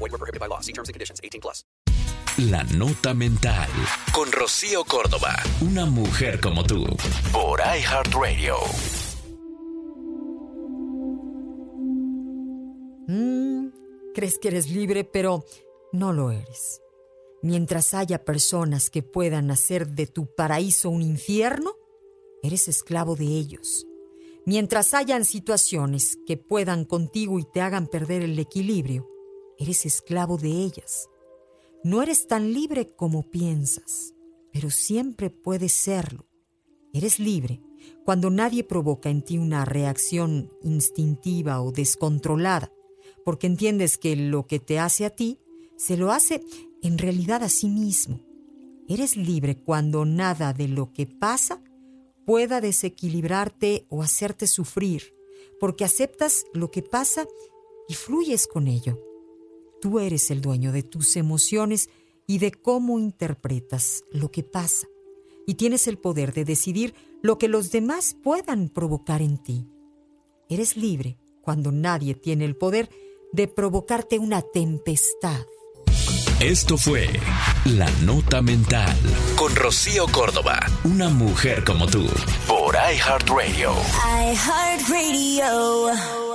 Void were prohibited by law. See terms and conditions. 18 plus. La Nota Mental. Con Rocío Córdoba. Una mujer como tú. Por iHeartRadio. Mm, crees que eres libre, pero no lo eres. Mientras haya personas que puedan hacer de tu paraíso un infierno, eres esclavo de ellos. Mientras hayan situaciones que puedan contigo y te hagan perder el equilibrio, eres esclavo de ellas. No eres tan libre como piensas, pero siempre puedes serlo. Eres libre cuando nadie provoca en ti una reacción instintiva o descontrolada, porque entiendes que lo que te hace a ti se lo hace en realidad a sí mismo. Eres libre cuando nada de lo que pasa pueda desequilibrarte o hacerte sufrir, porque aceptas lo que pasa y fluyes con ello. Tú eres el dueño de tus emociones y de cómo interpretas lo que pasa, y tienes el poder de decidir lo que los demás puedan provocar en ti. Eres libre cuando nadie tiene el poder de provocarte una tempestad. Esto fue La Nota Mental. Con Rocío Córdoba. Una mujer como tú. Por iHeartRadio. iHeartRadio.